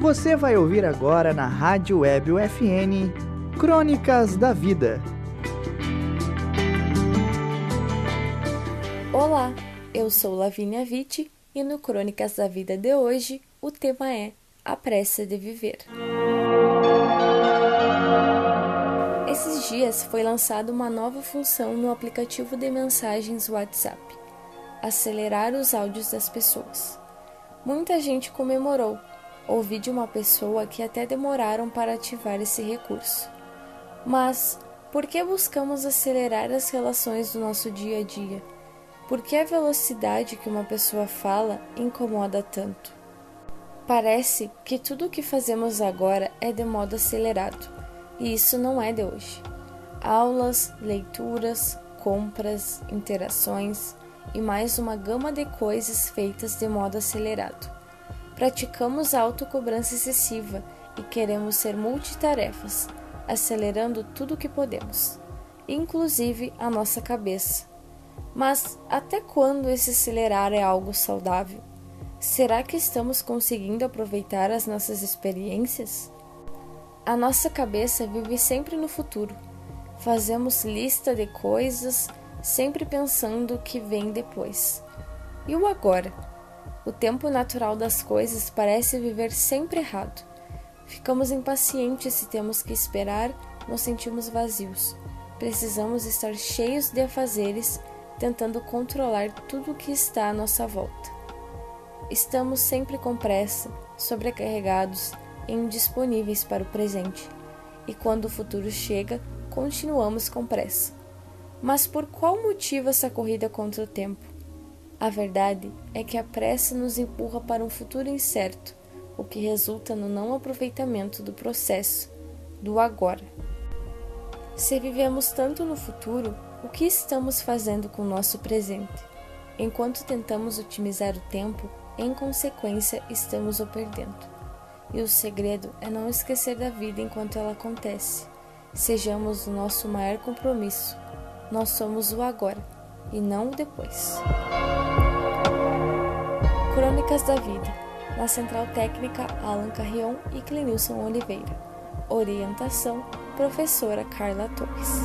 Você vai ouvir agora na Rádio Web UFN Crônicas da Vida. Olá, eu sou Lavínia Vitti e no Crônicas da Vida de hoje o tema é A Pressa de Viver. Esses dias foi lançada uma nova função no aplicativo de mensagens WhatsApp: acelerar os áudios das pessoas. Muita gente comemorou. Ouvi de uma pessoa que até demoraram para ativar esse recurso. Mas por que buscamos acelerar as relações do nosso dia a dia? Por que a velocidade que uma pessoa fala incomoda tanto? Parece que tudo o que fazemos agora é de modo acelerado, e isso não é de hoje. Aulas, leituras, compras, interações e mais uma gama de coisas feitas de modo acelerado. Praticamos autocobrança excessiva e queremos ser multitarefas, acelerando tudo o que podemos, inclusive a nossa cabeça. Mas até quando esse acelerar é algo saudável? Será que estamos conseguindo aproveitar as nossas experiências? A nossa cabeça vive sempre no futuro. Fazemos lista de coisas, sempre pensando o que vem depois. E o agora? O tempo natural das coisas parece viver sempre errado. Ficamos impacientes se temos que esperar, nos sentimos vazios. Precisamos estar cheios de afazeres, tentando controlar tudo o que está à nossa volta. Estamos sempre com pressa, sobrecarregados e indisponíveis para o presente, e quando o futuro chega, continuamos com pressa. Mas por qual motivo essa corrida contra o tempo? A verdade é que a pressa nos empurra para um futuro incerto, o que resulta no não aproveitamento do processo, do agora. Se vivemos tanto no futuro, o que estamos fazendo com o nosso presente? Enquanto tentamos otimizar o tempo, em consequência, estamos o perdendo. E o segredo é não esquecer da vida enquanto ela acontece. Sejamos o nosso maior compromisso. Nós somos o agora e não o depois. Crônicas da Vida na Central Técnica Alan Carrion e Clenilson Oliveira. Orientação: Professora Carla Torres.